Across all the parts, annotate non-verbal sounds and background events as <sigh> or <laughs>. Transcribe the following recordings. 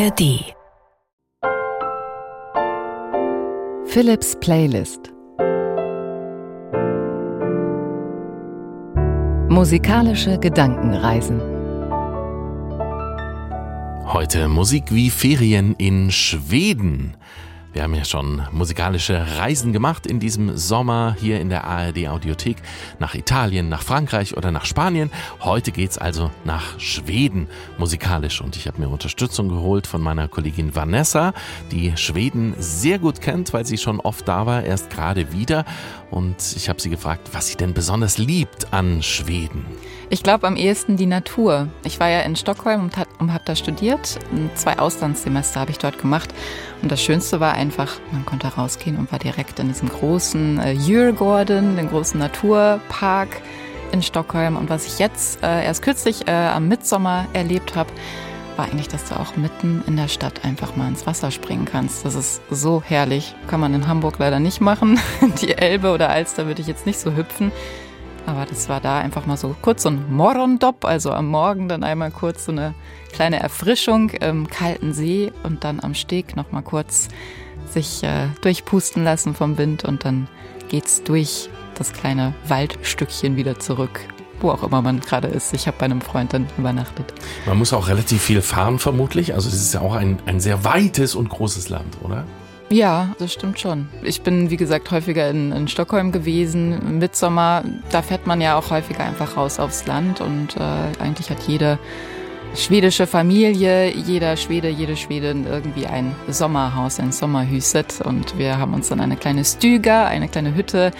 ARD Philips Playlist. Musikalische Gedankenreisen. Heute Musik wie Ferien in Schweden. Wir haben ja schon musikalische Reisen gemacht in diesem Sommer hier in der ARD Audiothek nach Italien, nach Frankreich oder nach Spanien. Heute geht's also nach Schweden musikalisch und ich habe mir Unterstützung geholt von meiner Kollegin Vanessa, die Schweden sehr gut kennt, weil sie schon oft da war, erst gerade wieder und ich habe sie gefragt, was sie denn besonders liebt an Schweden. Ich glaube am ehesten die Natur. Ich war ja in Stockholm und, und habe da studiert. Zwei Auslandssemester habe ich dort gemacht. Und das Schönste war einfach, man konnte rausgehen und war direkt in diesem großen äh, Djurgården, den großen Naturpark in Stockholm. Und was ich jetzt äh, erst kürzlich äh, am Mitsommer erlebt habe, war eigentlich, dass du auch mitten in der Stadt einfach mal ins Wasser springen kannst. Das ist so herrlich. Kann man in Hamburg leider nicht machen. <laughs> Die Elbe oder Alster würde ich jetzt nicht so hüpfen. Aber das war da einfach mal so kurz so ein Morondop, also am Morgen dann einmal kurz so eine kleine Erfrischung im kalten See und dann am Steg noch mal kurz sich äh, durchpusten lassen vom Wind und dann geht's durch das kleine Waldstückchen wieder zurück wo auch immer man gerade ist. Ich habe bei einem Freund dann übernachtet. Man muss auch relativ viel fahren vermutlich. Also es ist ja auch ein, ein sehr weites und großes Land, oder? Ja, das stimmt schon. Ich bin, wie gesagt, häufiger in, in Stockholm gewesen. Mitsommer, da fährt man ja auch häufiger einfach raus aufs Land und äh, eigentlich hat jede schwedische Familie, jeder Schwede, jede Schwedin irgendwie ein Sommerhaus, ein Sommerhüset und wir haben uns dann eine kleine Stüger, eine kleine Hütte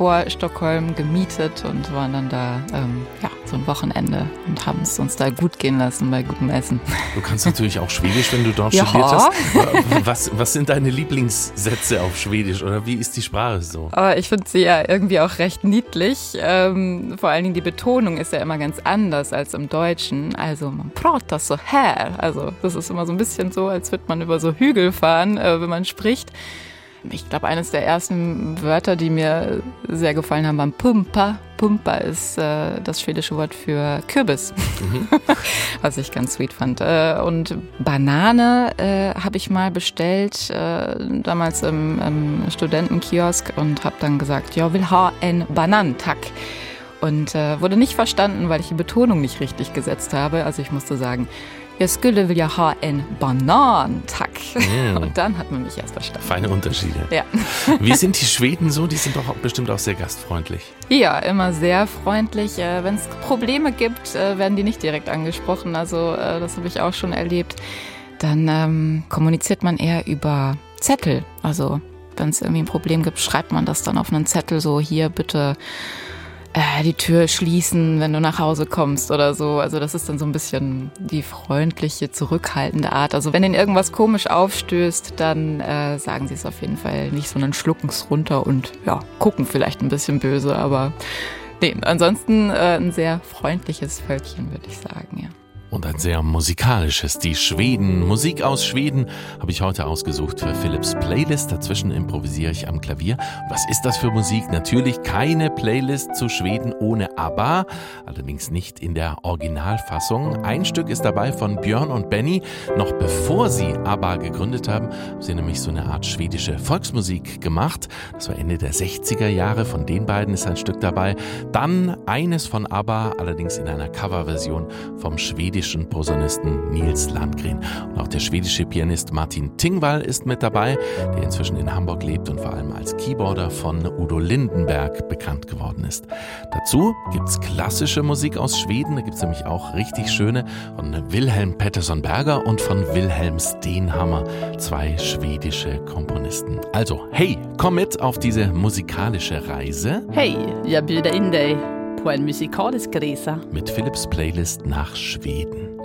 vor Stockholm gemietet und waren dann da ähm, ja, so ein Wochenende und haben es uns da gut gehen lassen bei gutem Essen. Du kannst natürlich auch Schwedisch, wenn du dort ja. studiert hast. Was, was sind deine Lieblingssätze auf Schwedisch oder wie ist die Sprache so? Aber ich finde sie ja irgendwie auch recht niedlich. Ähm, vor allen Dingen die Betonung ist ja immer ganz anders als im Deutschen. Also man pratet das so her. Also das ist immer so ein bisschen so, als würde man über so Hügel fahren, äh, wenn man spricht. Ich glaube, eines der ersten Wörter, die mir sehr gefallen haben, waren Pumpa. Pumpa ist äh, das schwedische Wort für Kürbis, mhm. <laughs> was ich ganz sweet fand. Äh, und Banane äh, habe ich mal bestellt, äh, damals im, im Studentenkiosk und habe dann gesagt, ja, will ha en Banantack und äh, wurde nicht verstanden, weil ich die Betonung nicht richtig gesetzt habe. Also ich musste sagen, jag skulle vilja ha en banan, tack. Mm. Und <laughs> dann hat man mich erst verstanden. Feine Unterschiede. Ja. <laughs> Wie sind die Schweden so? Die sind doch bestimmt auch sehr gastfreundlich. Ja, immer sehr freundlich. Äh, Wenn es Probleme gibt, äh, werden die nicht direkt angesprochen. Also äh, das habe ich auch schon erlebt. Dann ähm, kommuniziert man eher über Zettel. Also wenn es irgendwie ein Problem gibt, schreibt man das dann auf einen Zettel so, hier bitte äh, die Tür schließen, wenn du nach Hause kommst oder so. Also das ist dann so ein bisschen die freundliche, zurückhaltende Art. Also wenn ihnen irgendwas komisch aufstößt, dann äh, sagen sie es auf jeden Fall nicht, sondern schlucken es runter und ja, gucken vielleicht ein bisschen böse. Aber nee, ansonsten äh, ein sehr freundliches Völkchen, würde ich sagen, ja und ein sehr musikalisches. Die Schweden, Musik aus Schweden, habe ich heute ausgesucht für Philips Playlist. Dazwischen improvisiere ich am Klavier. Was ist das für Musik? Natürlich keine Playlist zu Schweden ohne ABBA, allerdings nicht in der Originalfassung. Ein Stück ist dabei von Björn und Benny. Noch bevor sie ABBA gegründet haben, haben sie nämlich so eine Art schwedische Volksmusik gemacht. Das war Ende der 60er Jahre. Von den beiden ist ein Stück dabei. Dann eines von ABBA, allerdings in einer Coverversion vom schwedischen schwedischen Posaunisten Nils Landgren. Und auch der schwedische Pianist Martin Tingwall ist mit dabei, der inzwischen in Hamburg lebt und vor allem als Keyboarder von Udo Lindenberg bekannt geworden ist. Dazu gibt es klassische Musik aus Schweden, da gibt es nämlich auch richtig schöne von Wilhelm Pettersson Berger und von Wilhelm Steenhammer, zwei schwedische Komponisten. Also, hey, komm mit auf diese musikalische Reise. Hey, jag bjuder in dig på en musikalisk resa. Mit Philips Playlist nach Schweden.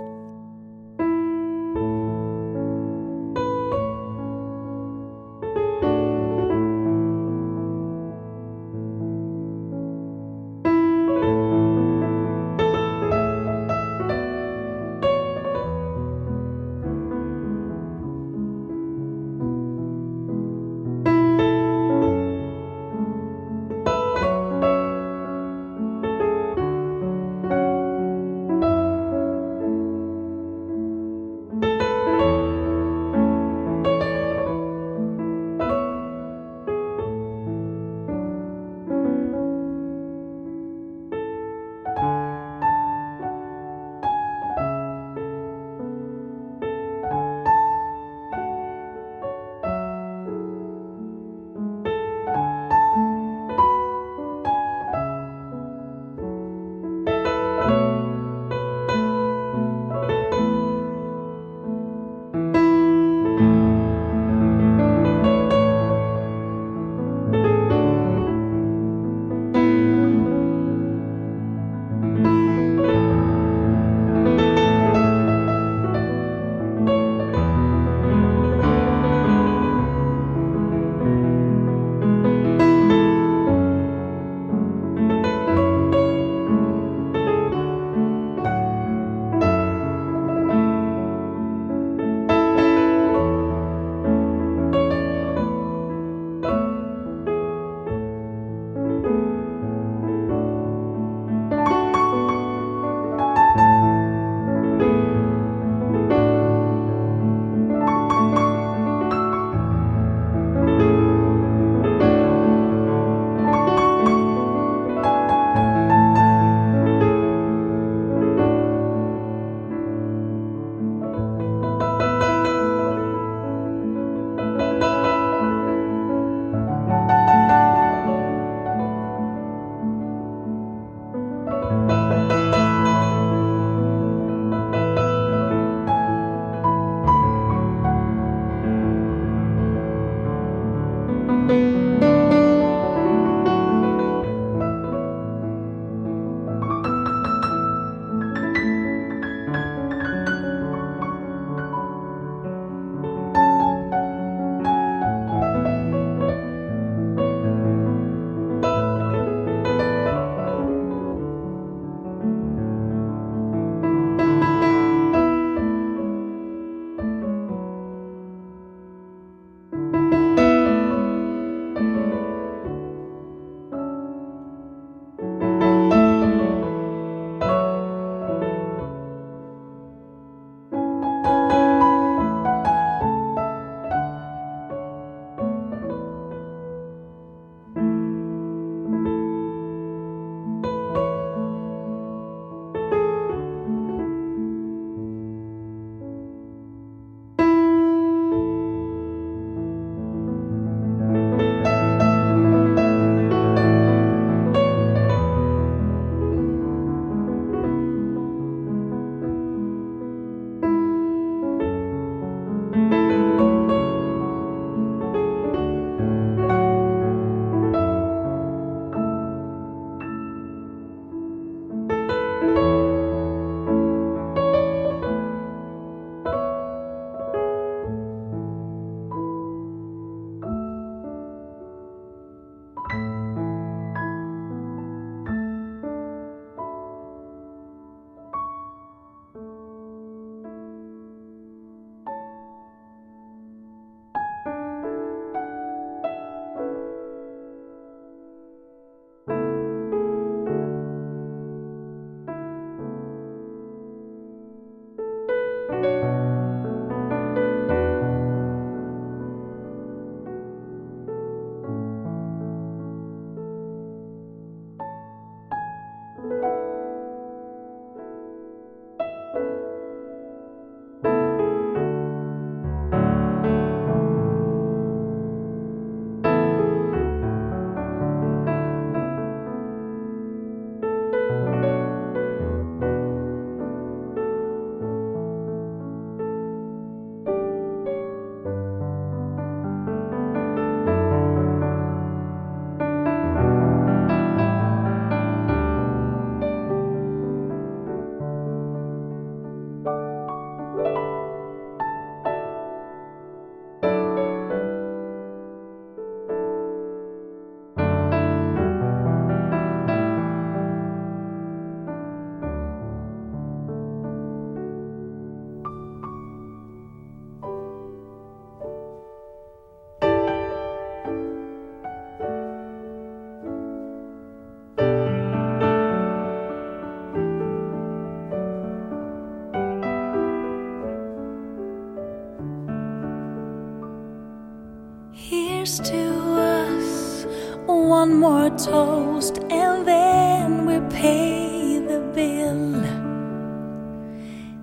toast and then we pay the bill.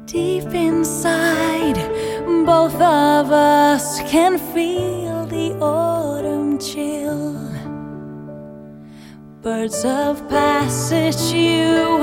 Deep inside, both of us can feel the autumn chill. Birds of passage, you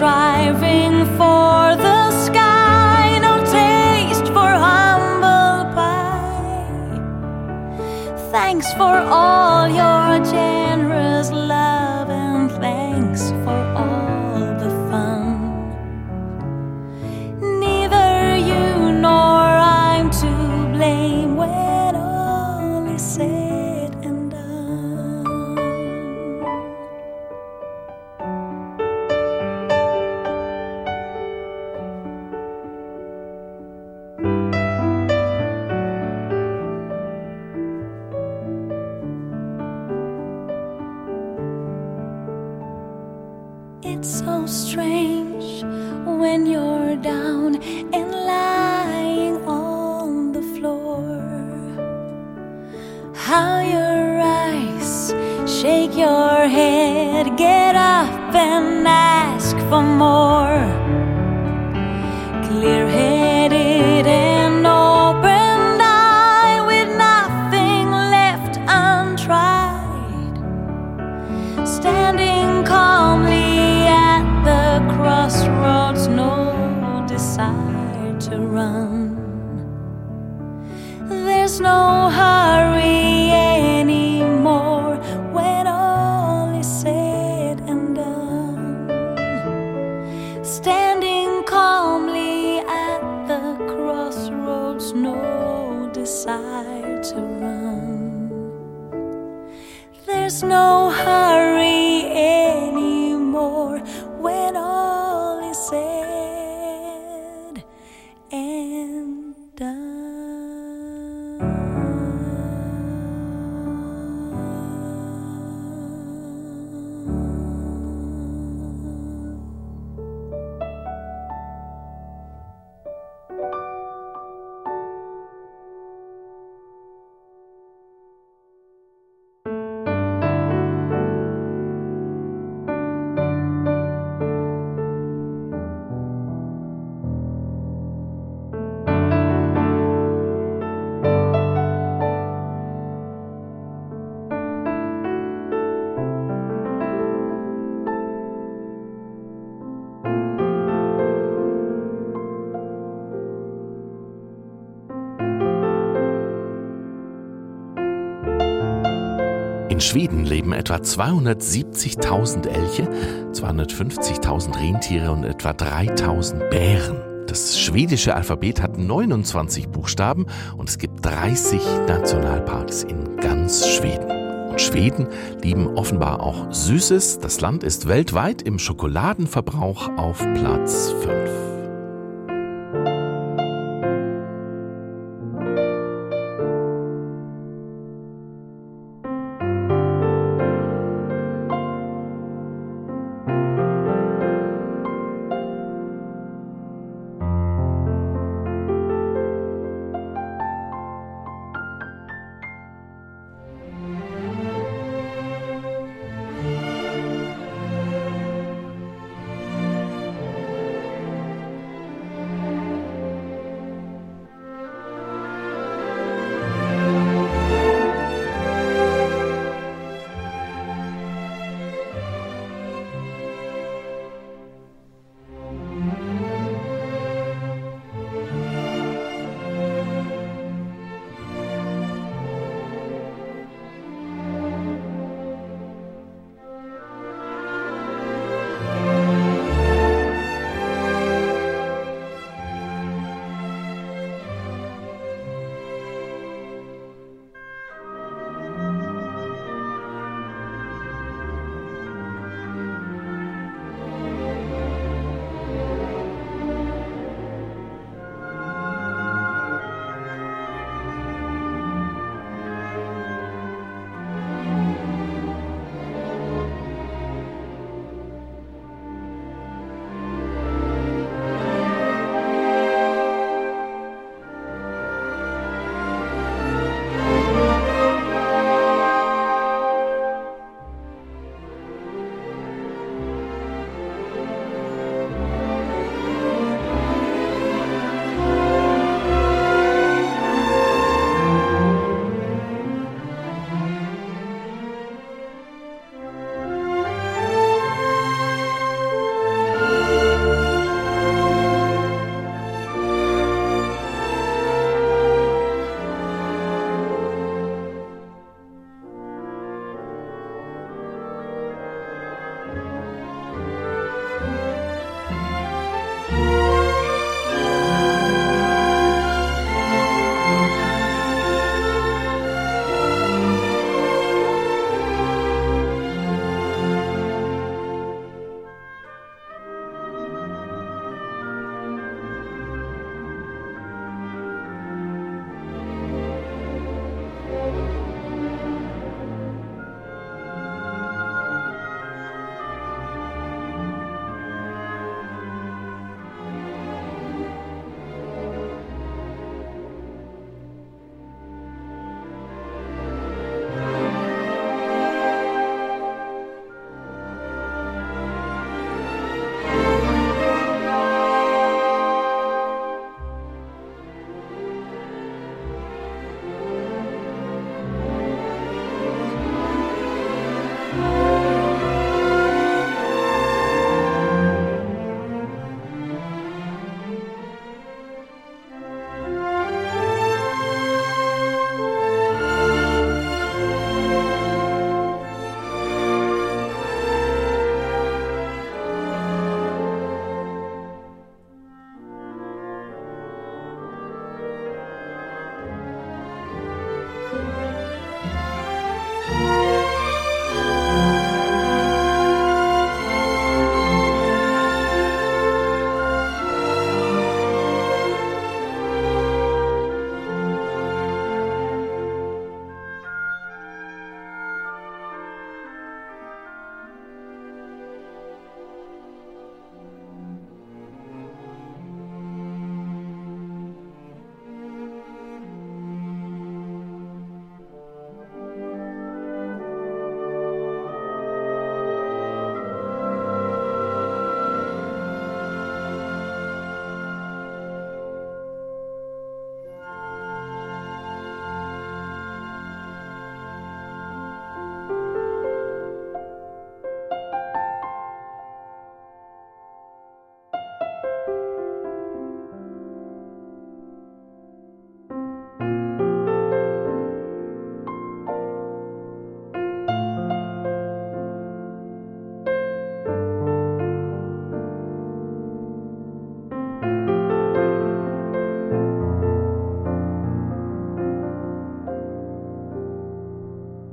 striving for the sky, no taste for humble pie. Thanks for all your. J- etwa 270.000 Elche, 250.000 Rentiere und etwa 3.000 Bären. Das schwedische Alphabet hat 29 Buchstaben und es gibt 30 Nationalparks in ganz Schweden. Und Schweden lieben offenbar auch Süßes. Das Land ist weltweit im Schokoladenverbrauch auf Platz 5.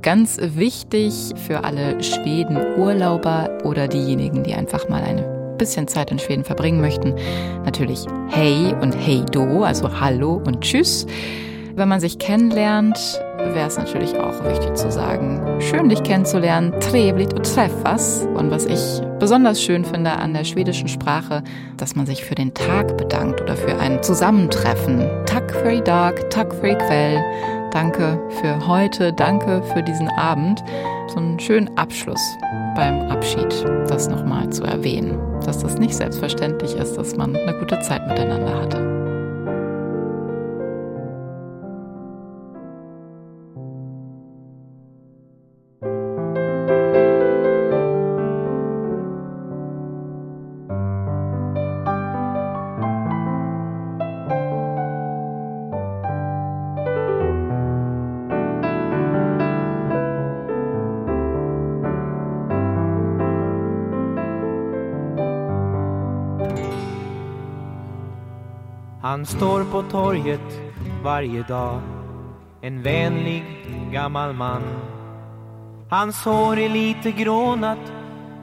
ganz wichtig für alle Schweden-Urlauber oder diejenigen, die einfach mal ein bisschen Zeit in Schweden verbringen möchten. Natürlich Hey und Hey Do, also Hallo und Tschüss. Wenn man sich kennenlernt, wäre es natürlich auch wichtig zu sagen, schön dich kennenzulernen, trevligt und träffas. Und was ich besonders schön finde an der schwedischen Sprache, dass man sich für den Tag bedankt oder für ein Zusammentreffen. Tack för idag, tack för ikväll. Danke für heute, danke für diesen Abend. So einen schönen Abschluss beim Abschied, das nochmal zu erwähnen, dass das nicht selbstverständlich ist, dass man eine gute Zeit miteinander hatte. Torget varje dag. En vänlig gammal man. Hans hår är lite grånat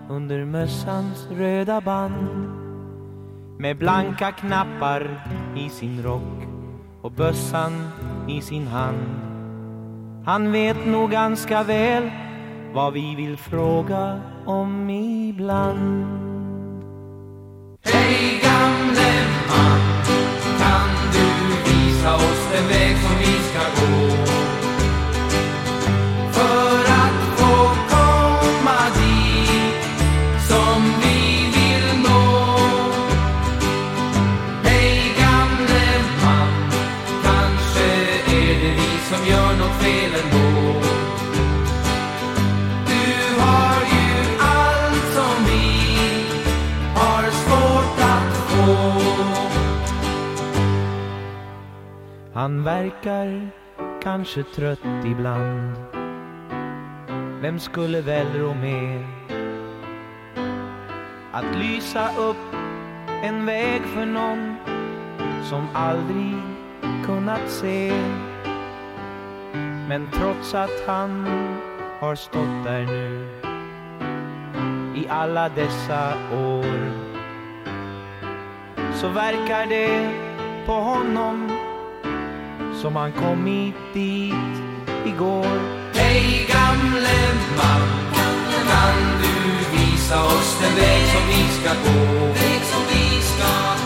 under mössans röda band. Med blanka knappar i sin rock och bössan i sin hand. Han vet nog ganska väl vad vi vill fråga om ibland. Visa oss den väg som Han verkar kanske trött ibland. Vem skulle väl rå med Att lysa upp en väg för någon Som aldrig kunnat se. Men trots att han har stått där nu I alla dessa år Så verkar det på honom som han kommit dit igår Hej gamle man, kan du visa oss den väg som vi ska gå? Väg som vi ska gå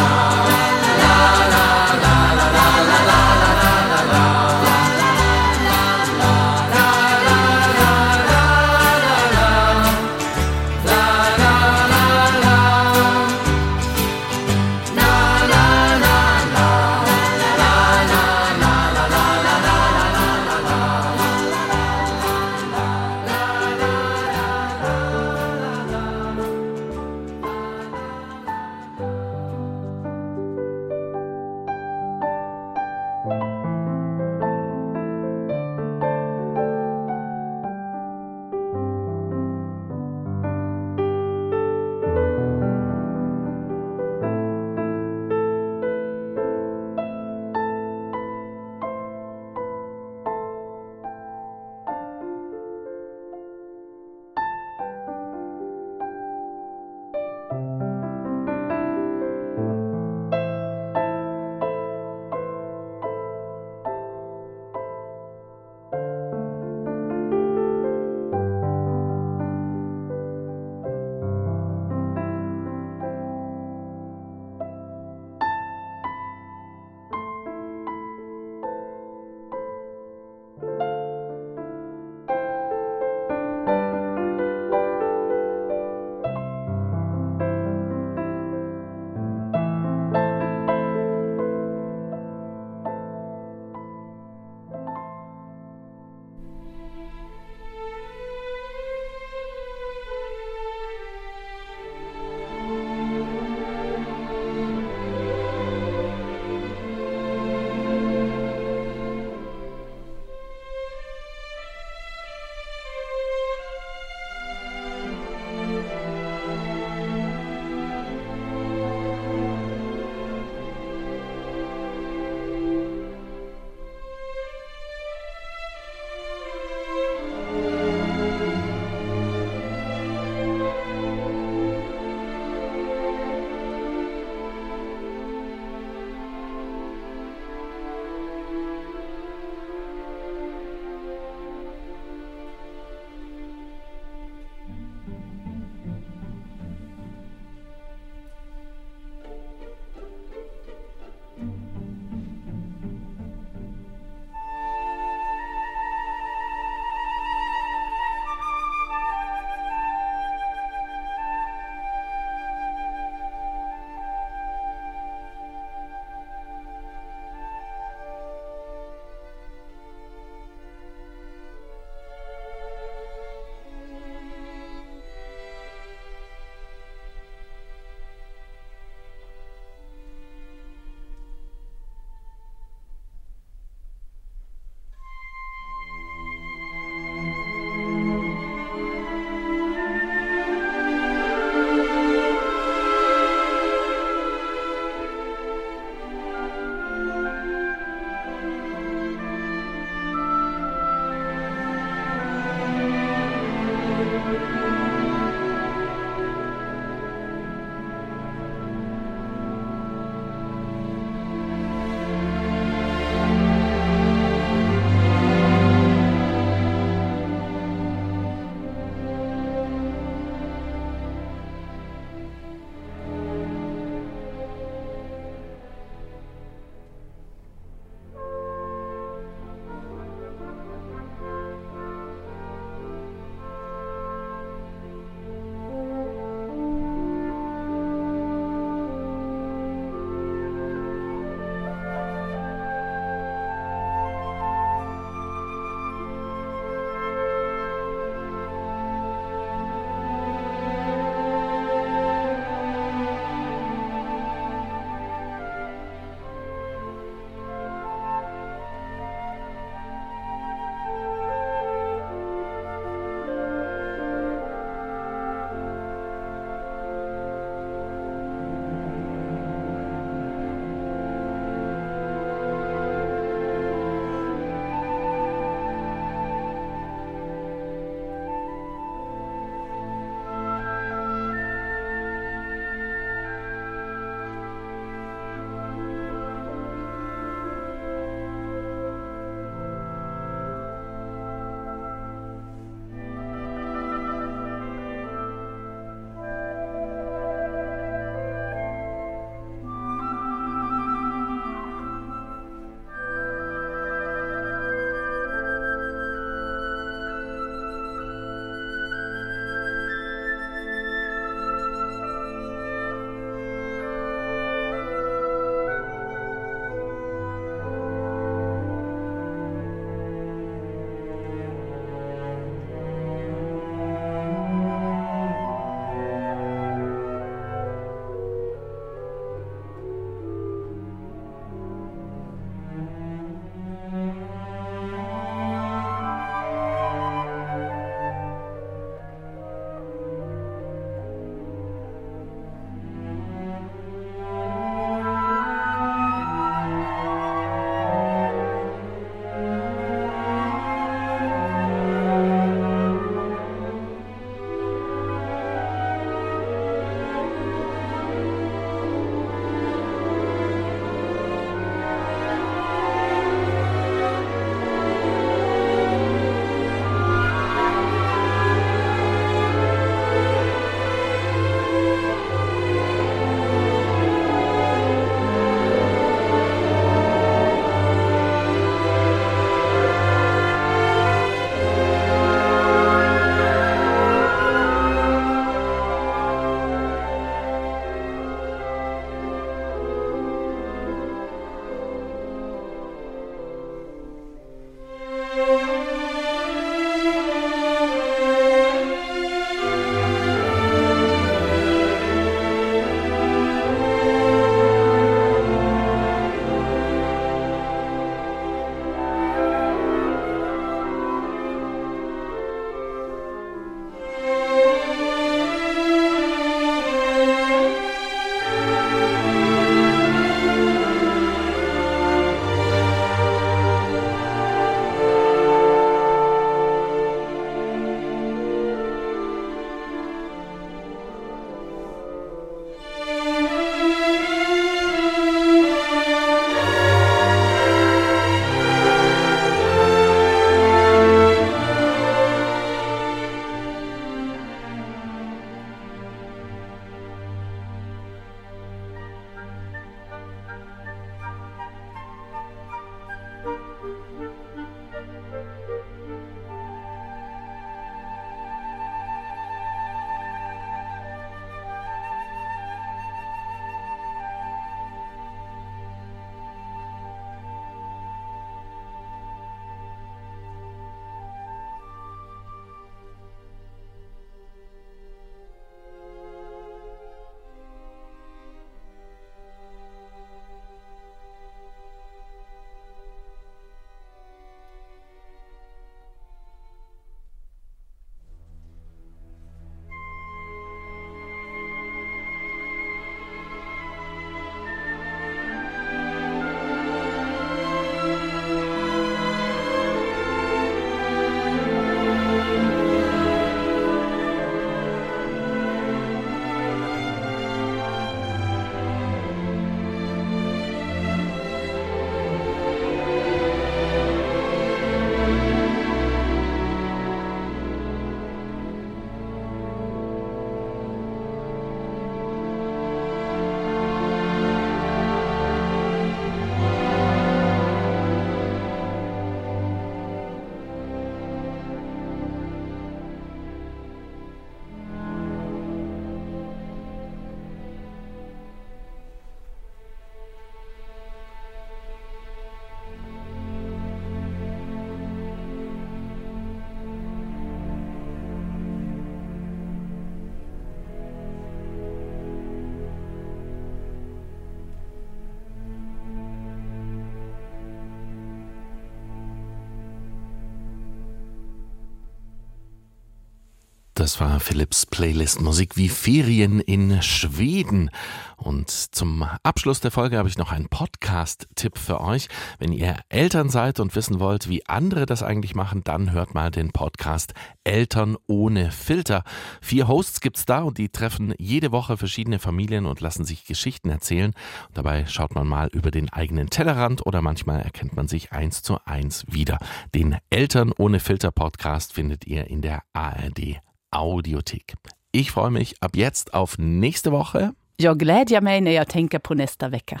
Das war Philips Playlist Musik wie Ferien in Schweden. Und zum Abschluss der Folge habe ich noch einen Podcast-Tipp für euch. Wenn ihr Eltern seid und wissen wollt, wie andere das eigentlich machen, dann hört mal den Podcast Eltern ohne Filter. Vier Hosts gibt's da und die treffen jede Woche verschiedene Familien und lassen sich Geschichten erzählen. Und dabei schaut man mal über den eigenen Tellerrand oder manchmal erkennt man sich eins zu eins wieder. Den Eltern ohne Filter Podcast findet ihr in der ARD Audiothek. Ich freue mich ab jetzt auf nächste Woche. Jag glädjer mig när jag tänker på nästa vecka.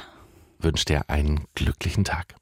Wünsche dir einen glücklichen Tag.